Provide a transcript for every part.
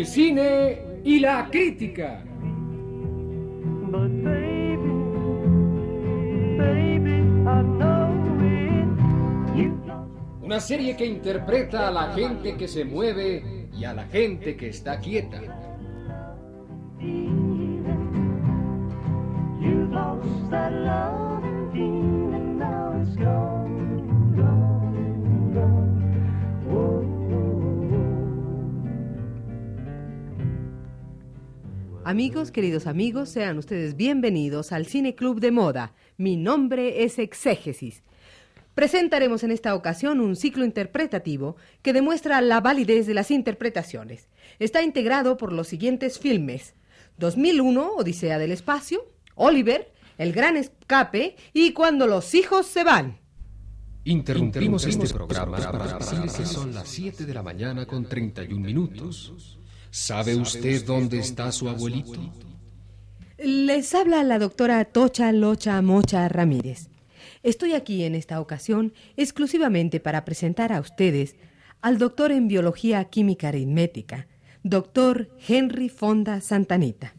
El cine y la crítica. Una serie que interpreta a la gente que se mueve y a la gente que está quieta. Amigos, queridos amigos, sean ustedes bienvenidos al Cine Club de Moda. Mi nombre es Exégesis. Presentaremos en esta ocasión un ciclo interpretativo que demuestra la validez de las interpretaciones. Está integrado por los siguientes filmes: 2001, Odisea del Espacio, Oliver, El Gran Escape y Cuando los hijos se van. Interrumpimos este programa para decirle que son las 7 de la mañana con 31 minutos. ¿Sabe usted dónde está su abuelito? Les habla la doctora Tocha Locha Mocha Ramírez. Estoy aquí en esta ocasión exclusivamente para presentar a ustedes al doctor en biología química aritmética, doctor Henry Fonda Santanita.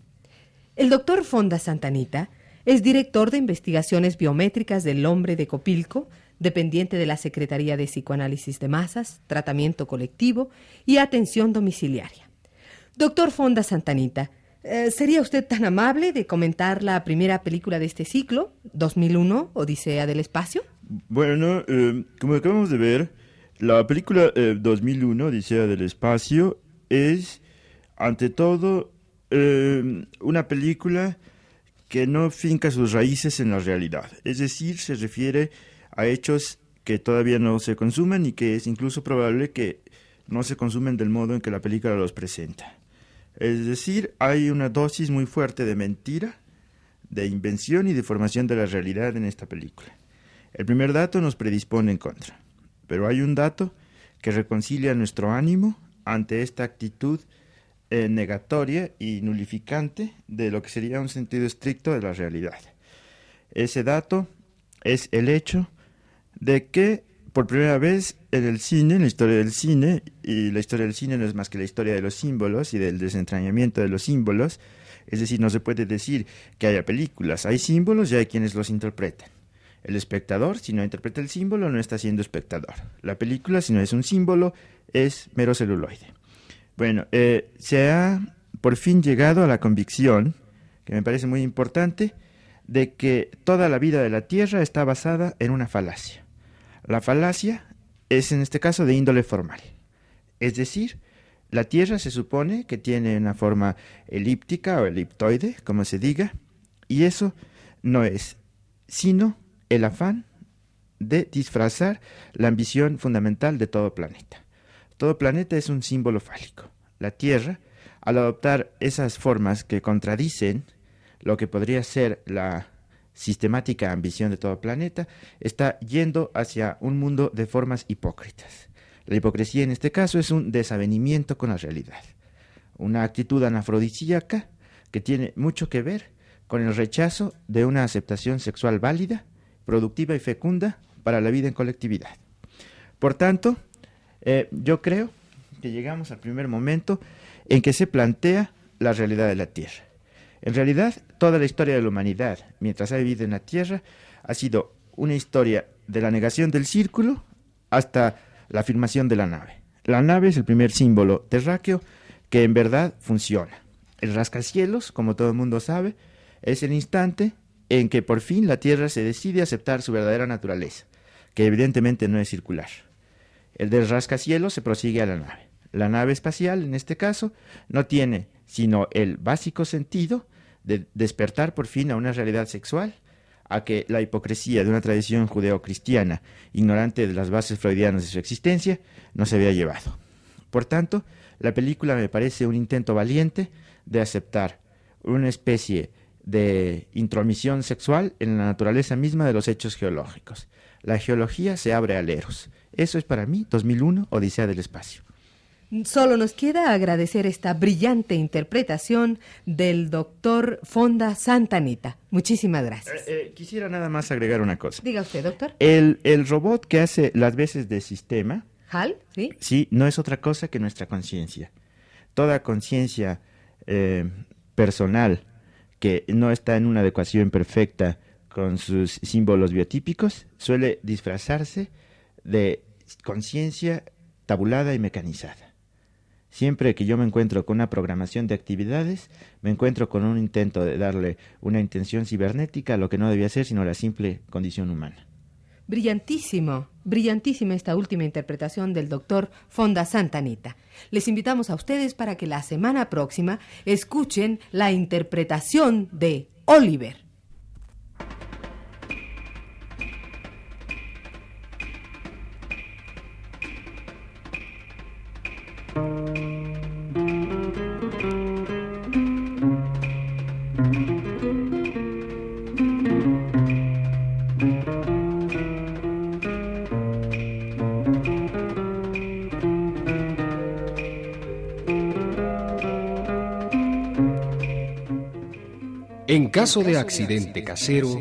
El doctor Fonda Santanita es director de investigaciones biométricas del hombre de Copilco, dependiente de la Secretaría de Psicoanálisis de Masas, Tratamiento Colectivo y Atención Domiciliaria. Doctor Fonda Santanita, eh, ¿sería usted tan amable de comentar la primera película de este ciclo, 2001, Odisea del Espacio? Bueno, eh, como acabamos de ver, la película eh, 2001, Odisea del Espacio, es, ante todo, eh, una película que no finca sus raíces en la realidad. Es decir, se refiere a hechos que todavía no se consumen y que es incluso probable que no se consumen del modo en que la película los presenta. Es decir, hay una dosis muy fuerte de mentira, de invención y de formación de la realidad en esta película. El primer dato nos predispone en contra, pero hay un dato que reconcilia nuestro ánimo ante esta actitud eh, negatoria y nulificante de lo que sería un sentido estricto de la realidad. Ese dato es el hecho de que por primera vez en el cine, en la historia del cine, y la historia del cine no es más que la historia de los símbolos y del desentrañamiento de los símbolos, es decir, no se puede decir que haya películas, hay símbolos y hay quienes los interpretan. El espectador, si no interpreta el símbolo, no está siendo espectador. La película, si no es un símbolo, es mero celuloide. Bueno, eh, se ha por fin llegado a la convicción, que me parece muy importante, de que toda la vida de la Tierra está basada en una falacia. La falacia es en este caso de índole formal. Es decir, la Tierra se supone que tiene una forma elíptica o eliptoide, como se diga, y eso no es sino el afán de disfrazar la ambición fundamental de todo planeta. Todo planeta es un símbolo fálico. La Tierra, al adoptar esas formas que contradicen lo que podría ser la sistemática ambición de todo planeta, está yendo hacia un mundo de formas hipócritas. La hipocresía en este caso es un desavenimiento con la realidad, una actitud anafrodisíaca que tiene mucho que ver con el rechazo de una aceptación sexual válida, productiva y fecunda para la vida en colectividad. Por tanto, eh, yo creo que llegamos al primer momento en que se plantea la realidad de la Tierra. En realidad, toda la historia de la humanidad, mientras ha vivido en la Tierra, ha sido una historia de la negación del círculo hasta la afirmación de la nave. La nave es el primer símbolo terráqueo que en verdad funciona. El rascacielos, como todo el mundo sabe, es el instante en que por fin la Tierra se decide a aceptar su verdadera naturaleza, que evidentemente no es circular. El del rascacielos se prosigue a la nave. La nave espacial, en este caso, no tiene sino el básico sentido de despertar por fin a una realidad sexual, a que la hipocresía de una tradición judeocristiana, ignorante de las bases freudianas de su existencia, no se había llevado. Por tanto, la película me parece un intento valiente de aceptar una especie de intromisión sexual en la naturaleza misma de los hechos geológicos. La geología se abre al eros. Eso es para mí 2001, Odisea del Espacio. Solo nos queda agradecer esta brillante interpretación del doctor Fonda Santanita. Muchísimas gracias. Eh, eh, quisiera nada más agregar una cosa. Diga usted, doctor. El, el robot que hace las veces de sistema, ¿Hal? ¿Sí? sí, no es otra cosa que nuestra conciencia. Toda conciencia eh, personal que no está en una adecuación perfecta con sus símbolos biotípicos suele disfrazarse de conciencia tabulada y mecanizada. Siempre que yo me encuentro con una programación de actividades, me encuentro con un intento de darle una intención cibernética a lo que no debía ser sino la simple condición humana. Brillantísimo, brillantísima esta última interpretación del doctor Fonda Santanita. Les invitamos a ustedes para que la semana próxima escuchen la interpretación de Oliver. En caso de accidente casero,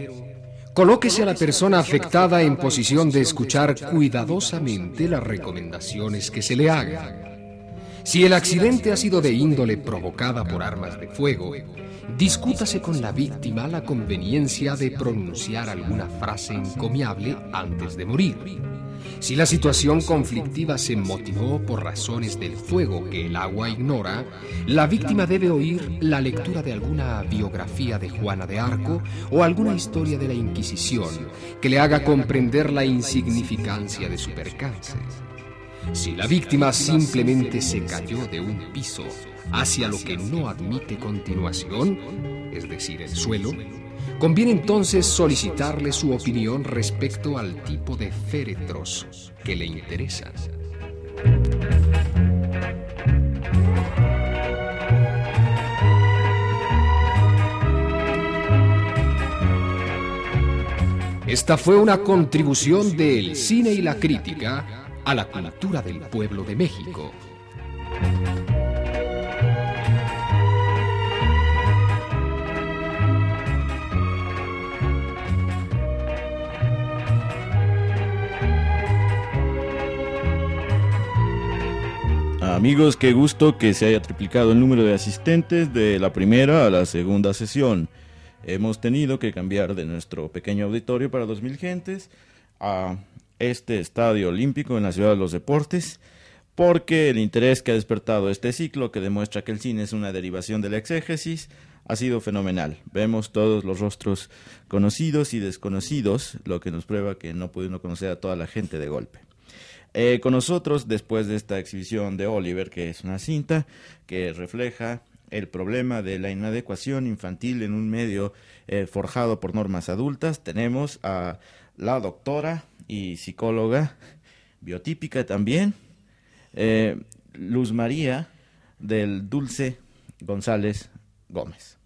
colóquese a la persona afectada en posición de escuchar cuidadosamente las recomendaciones que se le hagan. Si el accidente ha sido de índole provocada por armas de fuego, discútase con la víctima la conveniencia de pronunciar alguna frase encomiable antes de morir. Si la situación conflictiva se motivó por razones del fuego que el agua ignora, la víctima debe oír la lectura de alguna biografía de Juana de Arco o alguna historia de la Inquisición que le haga comprender la insignificancia de su percance. Si la víctima simplemente se cayó de un piso hacia lo que no admite continuación, es decir, el suelo, conviene entonces solicitarle su opinión respecto al tipo de féretros que le interesan. Esta fue una contribución del cine y la crítica a la cultura del pueblo de México. Amigos, qué gusto que se haya triplicado el número de asistentes de la primera a la segunda sesión. Hemos tenido que cambiar de nuestro pequeño auditorio para 2.000 gentes a este estadio olímpico en la ciudad de los deportes porque el interés que ha despertado este ciclo, que demuestra que el cine es una derivación de la exégesis, ha sido fenomenal. Vemos todos los rostros conocidos y desconocidos, lo que nos prueba que no puede uno conocer a toda la gente de golpe. Eh, con nosotros, después de esta exhibición de Oliver, que es una cinta que refleja el problema de la inadecuación infantil en un medio eh, forjado por normas adultas, tenemos a la doctora y psicóloga biotípica también, eh, Luz María del Dulce González Gómez.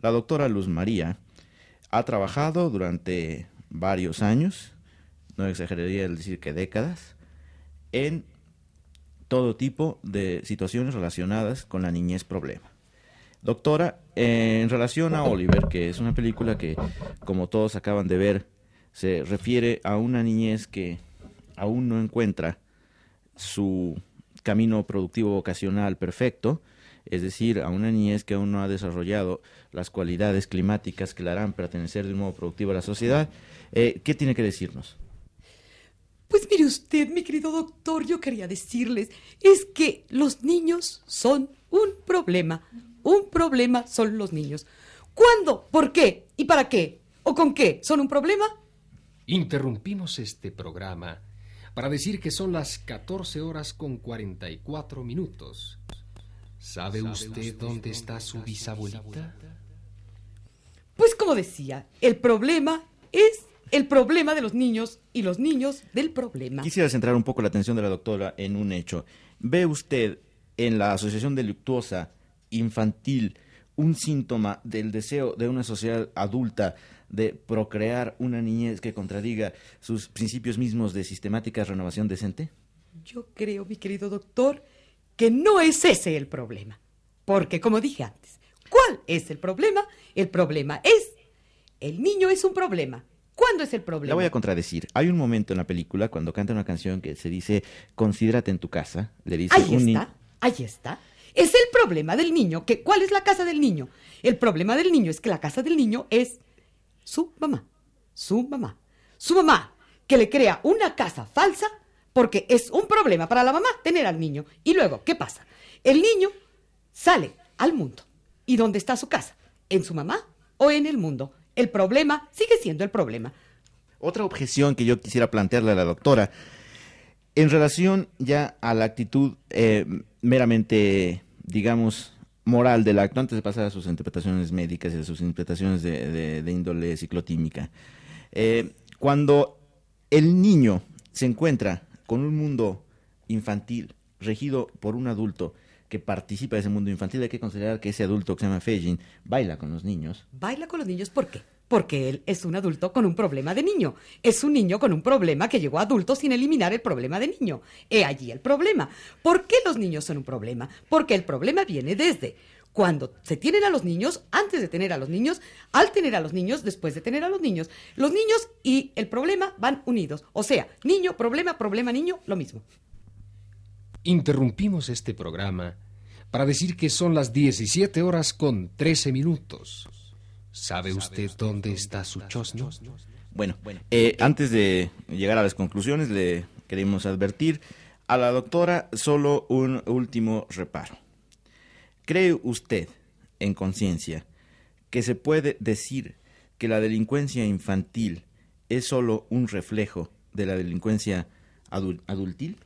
La doctora Luz María ha trabajado durante varios años, no exageraría el decir que décadas, en todo tipo de situaciones relacionadas con la niñez problema. Doctora, en relación a Oliver, que es una película que, como todos acaban de ver, se refiere a una niñez que aún no encuentra su camino productivo vocacional perfecto, es decir, a una niñez que aún no ha desarrollado las cualidades climáticas que la harán pertenecer de un modo productivo a la sociedad. Eh, ¿Qué tiene que decirnos? Pues mire usted, mi querido doctor, yo quería decirles, es que los niños son un problema. Un problema son los niños. ¿Cuándo? ¿Por qué? ¿Y para qué? ¿O con qué? ¿Son un problema? Interrumpimos este programa para decir que son las 14 horas con 44 minutos. ¿Sabe usted dónde está su bisabuelita? Pues como decía, el problema es el problema de los niños y los niños del problema. Quisiera centrar un poco la atención de la doctora en un hecho. ¿Ve usted en la asociación delictuosa infantil un síntoma del deseo de una sociedad adulta de procrear una niñez que contradiga sus principios mismos de sistemática renovación decente? Yo creo, mi querido doctor, que no es ese el problema. Porque, como dije antes, ¿cuál es el problema? El problema es, el niño es un problema. ¿Cuándo es el problema? La voy a contradecir. Hay un momento en la película cuando canta una canción que se dice Considérate en tu casa. Le dice Ahí un está, ahí está. Es el problema del niño. Que, ¿Cuál es la casa del niño? El problema del niño es que la casa del niño es su mamá. Su mamá. Su mamá que le crea una casa falsa porque es un problema para la mamá tener al niño. Y luego, ¿qué pasa? El niño sale al mundo. ¿Y dónde está su casa? ¿En su mamá o en el mundo? El problema sigue siendo el problema. Otra objeción que yo quisiera plantearle a la doctora, en relación ya a la actitud eh, meramente, digamos, moral del acto, antes de pasar a sus interpretaciones médicas y a sus interpretaciones de, índole ciclotímica, eh, cuando el niño se encuentra con un mundo infantil regido por un adulto que participa de ese mundo infantil, hay que considerar que ese adulto que se llama Feijin baila con los niños, Baila con los niños, ¿por qué? Porque él es un adulto con un problema de niño. Es un niño con un problema que llegó a adulto sin eliminar el problema de niño. He allí el problema. ¿Por qué los niños son un problema? Porque el problema viene desde cuando se tienen a los niños, antes de tener a los niños, al tener a los niños, después de tener a los niños. Los niños y el problema van unidos. O sea, niño, problema, problema, niño, lo mismo. Interrumpimos este programa para decir que son las 17 horas con 13 minutos. ¿Sabe usted dónde está su chosno? Bueno, eh, antes de llegar a las conclusiones, le queremos advertir a la doctora solo un último reparo. ¿Cree usted, en conciencia, que se puede decir que la delincuencia infantil es solo un reflejo de la delincuencia adul- adultil?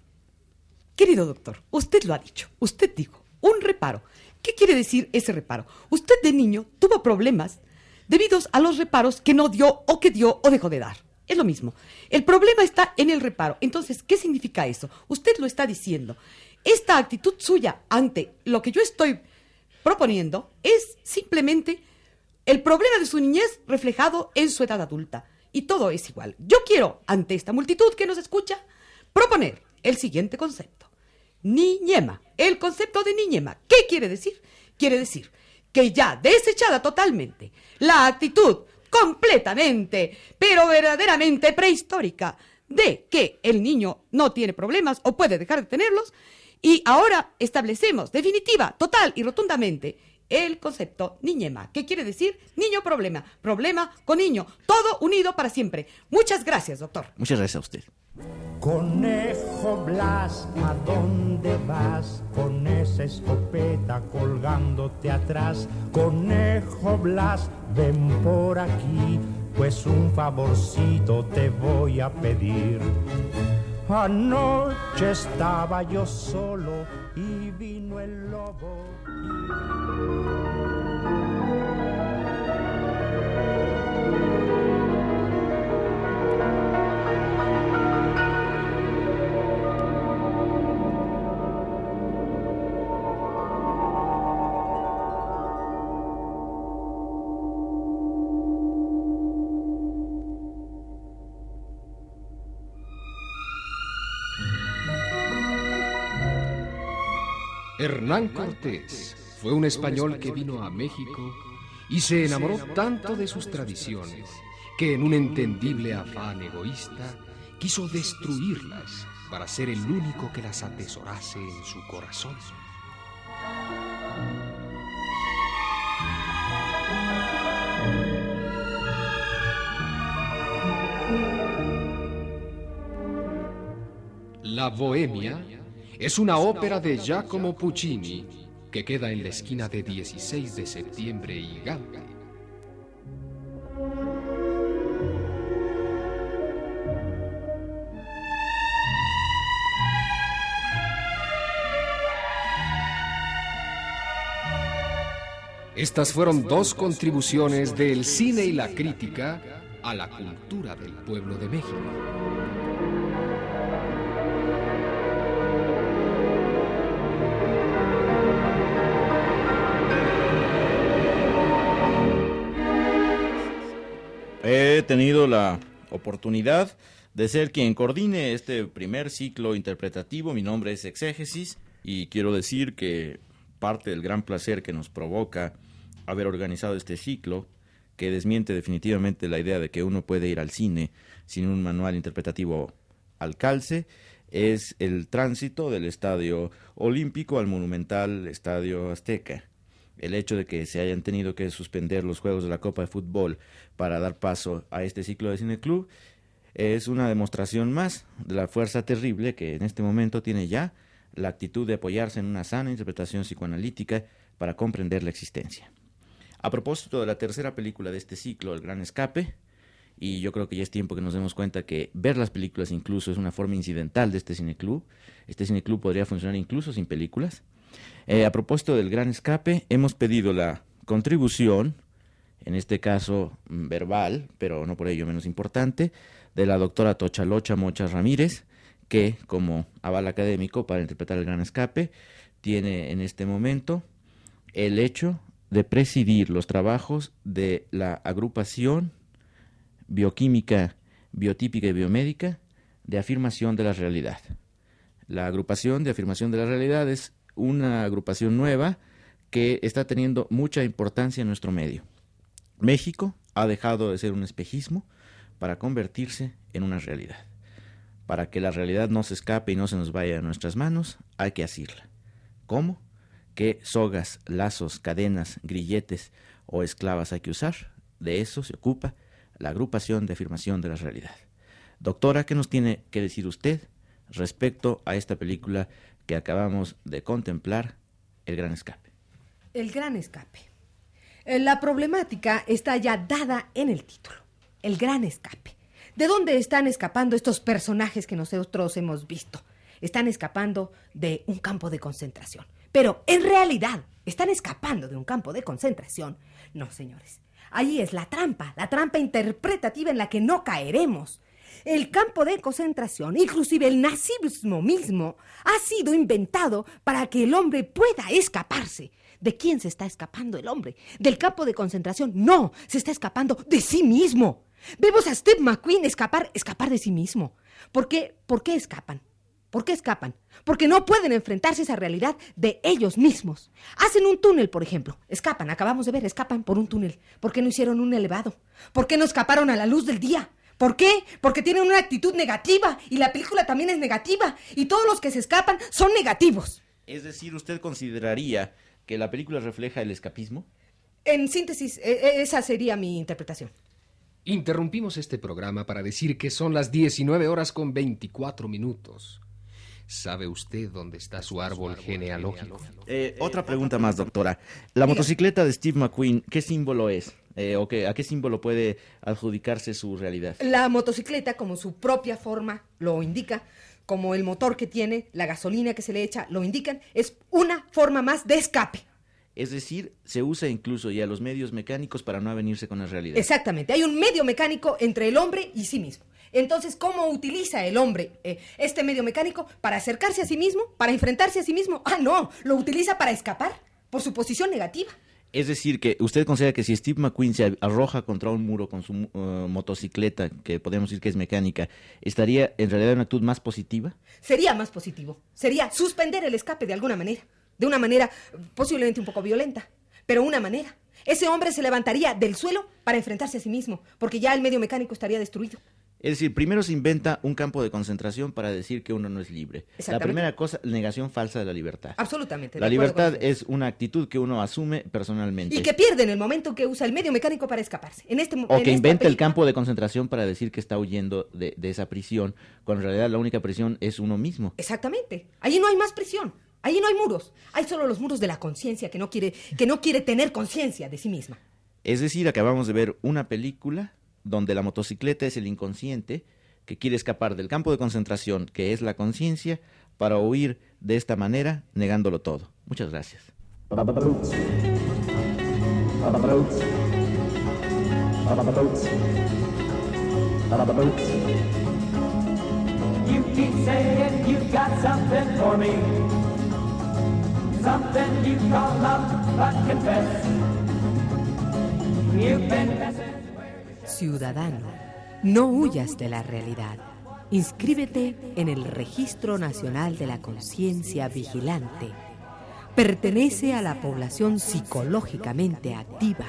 Querido doctor, usted lo ha dicho. Usted dijo, un reparo. ¿Qué quiere decir ese reparo? Usted de niño tuvo problemas debidos a los reparos que no dio o que dio o dejó de dar. Es lo mismo. El problema está en el reparo. Entonces, ¿qué significa eso? Usted lo está diciendo. Esta actitud suya ante lo que yo estoy proponiendo es simplemente el problema de su niñez reflejado en su edad adulta. Y todo es igual. Yo quiero, ante esta multitud que nos escucha, proponer el siguiente concepto. Niñema. El concepto de niñema. ¿Qué quiere decir? Quiere decir que ya desechada totalmente la actitud completamente, pero verdaderamente prehistórica de que el niño no tiene problemas o puede dejar de tenerlos, y ahora establecemos definitiva, total y rotundamente el concepto niñema. ¿Qué quiere decir? Niño problema, problema con niño, todo unido para siempre. Muchas gracias, doctor. Muchas gracias a usted. Conejo Blas, ¿a dónde vas? Con esa escopeta colgándote atrás. Conejo Blas, ven por aquí, pues un favorcito te voy a pedir. Anoche estaba yo solo y vino el lobo. Hernán Cortés fue un español que vino a México y se enamoró tanto de sus tradiciones que en un entendible afán egoísta quiso destruirlas para ser el único que las atesorase en su corazón. La Bohemia es una ópera de Giacomo Puccini que queda en la esquina de 16 de septiembre y Gante. Estas fueron dos contribuciones del cine y la crítica a la cultura del pueblo de México. He tenido la oportunidad de ser quien coordine este primer ciclo interpretativo. Mi nombre es Exégesis Y quiero decir que parte del gran placer que nos provoca haber organizado este ciclo, que desmiente definitivamente la idea de que uno puede ir al cine sin un manual interpretativo al calce, es el tránsito del estadio olímpico al monumental estadio azteca. El hecho de que se hayan tenido que suspender los juegos de la Copa de Fútbol para dar paso a este ciclo de Cine Club es una demostración más de la fuerza terrible que en este momento tiene ya la actitud de apoyarse en una sana interpretación psicoanalítica para comprender la existencia. A propósito de la tercera película de este ciclo, El Gran Escape, y yo creo que ya es tiempo que nos demos cuenta que ver las películas incluso es una forma incidental de este cineclub. Este cineclub podría funcionar incluso sin películas. Eh, a propósito del Gran Escape, hemos pedido la contribución, en este caso mm, verbal, pero no por ello menos importante, de la doctora Tochalocha Mocha Ramírez, que como aval académico para interpretar el Gran Escape, tiene en este momento el hecho de presidir los trabajos de la agrupación bioquímica, biotípica y biomédica de afirmación de la realidad. La agrupación de afirmación de la realidad es una agrupación nueva que está teniendo mucha importancia en nuestro medio. México ha dejado de ser un espejismo para convertirse en una realidad. Para que la realidad no se escape y no se nos vaya de nuestras manos, hay que asirla. ¿Cómo? ¿Qué sogas, lazos, cadenas, grilletes o esclavas hay que usar? De eso se ocupa la agrupación de afirmación de la realidad. Doctora, ¿qué nos tiene que decir usted respecto a esta película que acabamos de contemplar, El Gran Escape? El gran escape. Eh, La problemática está ya dada en el título. El gran escape. ¿De dónde están escapando estos personajes que nosotros hemos visto? Están escapando de un campo de concentración. Pero en realidad, ¿están escapando de un campo de concentración? No, señores. Ahí es la trampa, la trampa interpretativa en la que no caeremos. El campo de concentración, inclusive el nazismo mismo, ha sido inventado para que el hombre pueda escaparse. ¿De quién se está escapando el hombre? ¿Del campo de concentración? No, se está escapando de sí mismo. Vemos a Steve McQueen escapar, escapar de sí mismo. ¿Por qué? ¿Por qué escapan? ¿Por qué escapan? Porque no pueden enfrentarse a esa realidad de ellos mismos. Hacen un túnel, por ejemplo. Escapan, acabamos de ver, escapan por un túnel. ¿Por qué no hicieron un elevado? ¿Por qué no escaparon a la luz del día? ¿Por qué? Porque tienen una actitud negativa y la película también es negativa y todos los que se escapan son negativos. Es decir, ¿usted consideraría que la película refleja el escapismo? En síntesis, e- e- esa sería mi interpretación. Interrumpimos este programa para decir que son las 19 horas con 24 minutos. ¿Sabe usted dónde está su árbol genealógico? Eh, otra pregunta más, doctora. La motocicleta de Steve McQueen, ¿qué símbolo es? Eh, ¿O qué, a qué símbolo puede adjudicarse su realidad? La motocicleta, como su propia forma lo indica, como el motor que tiene, la gasolina que se le echa, lo indican, es una forma más de escape. Es decir, se usa incluso ya los medios mecánicos para no avenirse con la realidad. Exactamente, hay un medio mecánico entre el hombre y sí mismo. Entonces, ¿cómo utiliza el hombre eh, este medio mecánico para acercarse a sí mismo, para enfrentarse a sí mismo? Ah, no, lo utiliza para escapar por su posición negativa. Es decir, que usted considera que si Steve McQueen se arroja contra un muro con su uh, motocicleta, que podemos decir que es mecánica, ¿estaría en realidad en una actitud más positiva? Sería más positivo. Sería suspender el escape de alguna manera. De una manera posiblemente un poco violenta, pero una manera. Ese hombre se levantaría del suelo para enfrentarse a sí mismo, porque ya el medio mecánico estaría destruido. Es decir, primero se inventa un campo de concentración para decir que uno no es libre. La primera cosa, negación falsa de la libertad. Absolutamente. La libertad es una actitud que uno asume personalmente. Y que pierde en el momento que usa el medio mecánico para escaparse. En este, O en que inventa el campo de concentración para decir que está huyendo de, de esa prisión, cuando en realidad la única prisión es uno mismo. Exactamente. Allí no hay más prisión. Allí no hay muros. Hay solo los muros de la conciencia que no quiere que no quiere tener conciencia de sí misma. Es decir, acabamos de ver una película donde la motocicleta es el inconsciente que quiere escapar del campo de concentración que es la conciencia para huir de esta manera negándolo todo. Muchas gracias. Ciudadano, no huyas de la realidad. Inscríbete en el Registro Nacional de la Conciencia Vigilante. Pertenece a la población psicológicamente activa.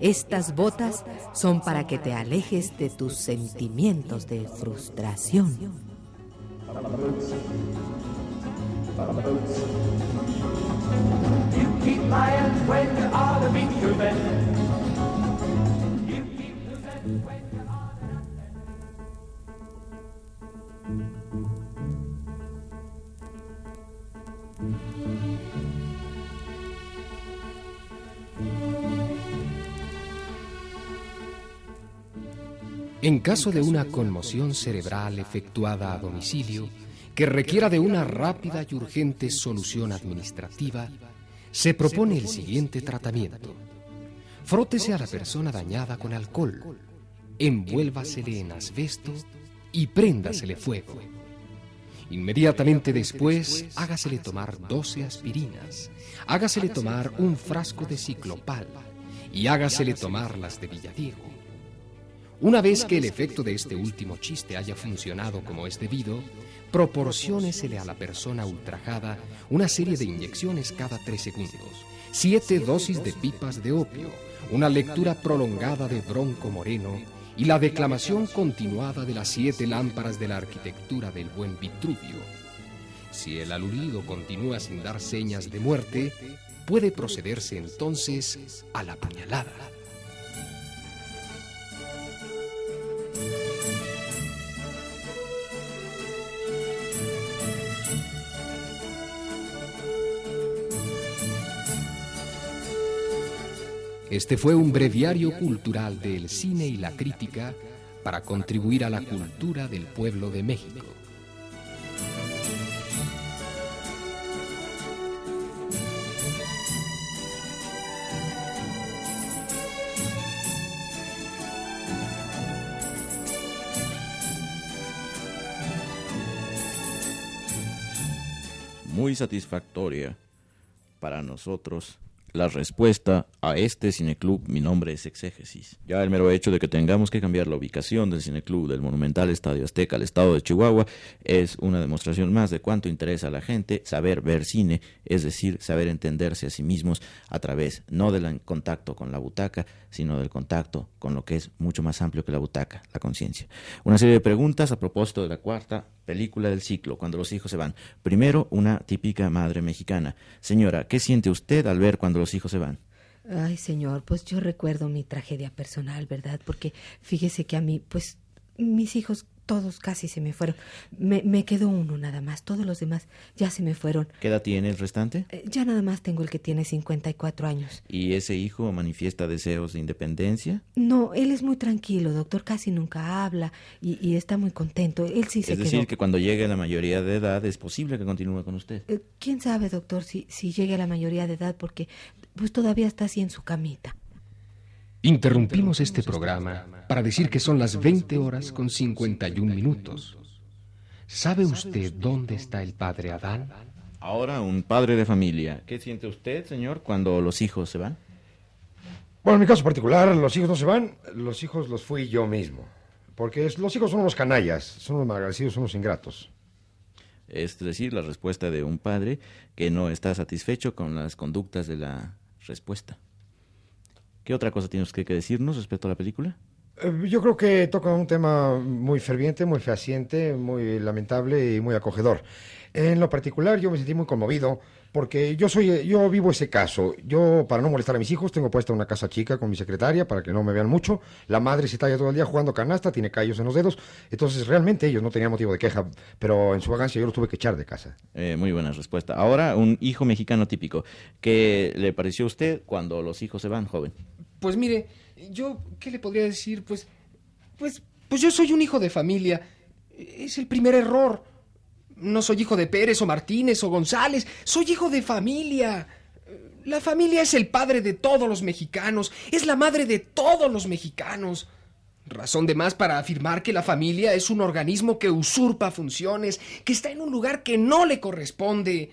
Estas botas son para que te alejes de tus sentimientos de frustración. En caso de una conmoción cerebral efectuada a domicilio que requiera de una rápida y urgente solución administrativa, se propone el siguiente tratamiento. Frótese a la persona dañada con alcohol, envuélvasele en asbesto y préndasele fuego. Inmediatamente después, hágasele tomar 12 aspirinas, hágasele tomar un frasco de ciclopal y hágasele tomar las de Villadiego. Una vez que el efecto de este último chiste haya funcionado como es debido, proporciónesele a la persona ultrajada una serie de inyecciones cada tres segundos, siete dosis de pipas de opio, una lectura prolongada de Bronco Moreno y la declamación continuada de las siete lámparas de la arquitectura del buen Vitruvio. Si el aludido continúa sin dar señas de muerte, puede procederse entonces a la puñalada. Este fue un breviario cultural del cine y la crítica para contribuir a la cultura del pueblo de México. Muy satisfactoria para nosotros la respuesta a este cineclub, mi nombre es Exégesis. Ya el mero hecho de que tengamos que cambiar la ubicación del cineclub del monumental Estadio Azteca al estado de Chihuahua es una demostración más de cuánto interesa a la gente saber ver cine, es decir, saber entenderse a sí mismos a través no del contacto con la butaca, sino del contacto con lo que es mucho más amplio que la butaca, la conciencia. Una serie de preguntas a propósito de la cuarta película del ciclo, cuando los hijos se van. Primero, una típica madre mexicana. Señora, ¿qué siente usted al ver cuando los hijos se van? Ay, señor, pues yo recuerdo mi tragedia personal, ¿verdad? Porque fíjese que a mí, pues mis hijos todos casi se me fueron. Me, me quedó uno nada más, todos los demás ya se me fueron. ¿Qué edad tiene el restante? Eh, Ya nada más tengo el que tiene 54 años. ¿Y ese hijo manifiesta deseos de independencia? No, él es muy tranquilo, doctor, casi nunca habla y, y está muy contento. Él sí se es decir, quedó. que cuando llegue a la mayoría de edad es posible que continúe con usted. Eh, ¿Quién sabe, doctor, si, si llegue a la mayoría de edad? Porque pues todavía está así en su camita. Interrumpimos este programa para decir que son las 20 horas con 51 minutos. ¿Sabe usted dónde está el padre Adán? Ahora, un padre de familia. ¿Qué siente usted, señor, cuando los hijos se van? Bueno, en mi caso particular, los hijos no se van, los hijos los fui yo mismo. Porque los hijos son unos canallas, son unos malagradecidos, son unos ingratos. Es decir, la respuesta de un padre que no está satisfecho con las conductas de la respuesta. ¿Qué otra cosa tiene usted que decirnos respecto a la película? Eh, Yo creo que toca un tema muy ferviente, muy fehaciente, muy lamentable y muy acogedor. En lo particular, yo me sentí muy conmovido porque yo soy, yo vivo ese caso. Yo, para no molestar a mis hijos, tengo puesta una casa chica con mi secretaria para que no me vean mucho. La madre se talla todo el día jugando canasta, tiene callos en los dedos. Entonces, realmente ellos no tenían motivo de queja, pero en su vagancia yo los tuve que echar de casa. Eh, muy buena respuesta. Ahora, un hijo mexicano típico. ¿Qué le pareció a usted cuando los hijos se van, joven? Pues mire, yo, ¿qué le podría decir? Pues, pues, pues yo soy un hijo de familia. Es el primer error. No soy hijo de Pérez o Martínez o González. Soy hijo de familia. La familia es el padre de todos los mexicanos. Es la madre de todos los mexicanos. Razón de más para afirmar que la familia es un organismo que usurpa funciones, que está en un lugar que no le corresponde.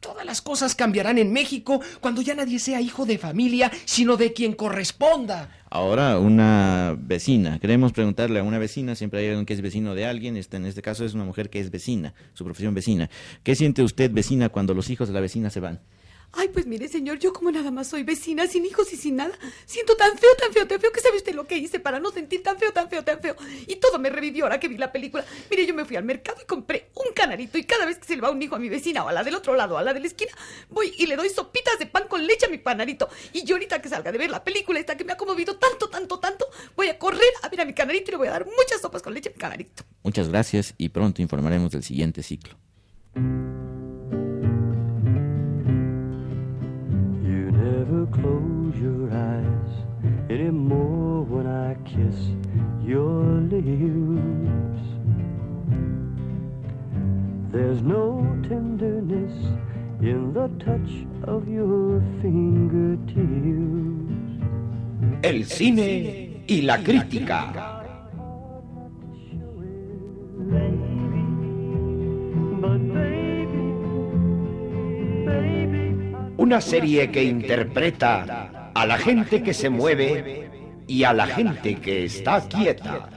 Todas las cosas cambiarán en México cuando ya nadie sea hijo de familia, sino de quien corresponda. Ahora, una vecina. Queremos preguntarle a una vecina, siempre hay alguien que es vecino de alguien, este, en este caso es una mujer que es vecina, su profesión vecina. ¿Qué siente usted, vecina, cuando los hijos de la vecina se van? Ay, pues mire, señor, yo como nada más soy vecina, sin hijos y sin nada, siento tan feo, tan feo, tan feo, que sabe usted lo que hice para no sentir tan feo, tan feo, tan feo. Y todo me revivió ahora que vi la película. Mire, yo me fui al mercado y compré un canarito y cada vez que se le va un hijo a mi vecina o a la del otro lado, a la de la esquina, voy y le doy sopitas de pan con leche a mi panarito. Y yo ahorita que salga de ver la película esta que me ha conmovido tanto, tanto, tanto, voy a correr a ver a mi canarito y le voy a dar muchas sopas con leche a mi canarito. Muchas gracias y pronto informaremos del siguiente ciclo. Close your eyes anymore when I kiss your lips. There's no tenderness in the touch of your fingertips. El cine y la crítica. Una serie que interpreta a la gente que se mueve y a la gente que está quieta.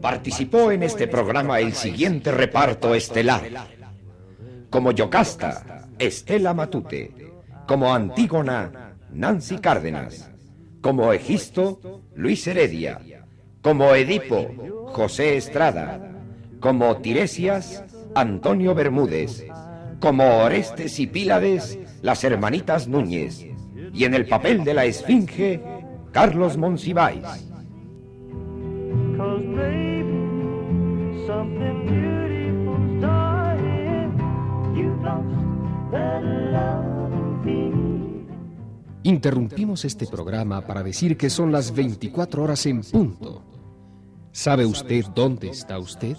Participó en este programa el siguiente reparto estelar. Como Yocasta, Estela Matute. Como Antígona, Nancy Cárdenas. Como Egisto, Luis Heredia. Como Edipo, José Estrada. Como Tiresias, Antonio Bermúdez. Como Orestes y Pílades, las hermanitas Núñez. Y en el papel de la Esfinge, Carlos Monsiváis. Cause baby, something beautiful's dying. You've lost that love and feeling. Interrumpimos este programa para decir que son las 24 horas en punto. ¿Sabe usted dónde está usted?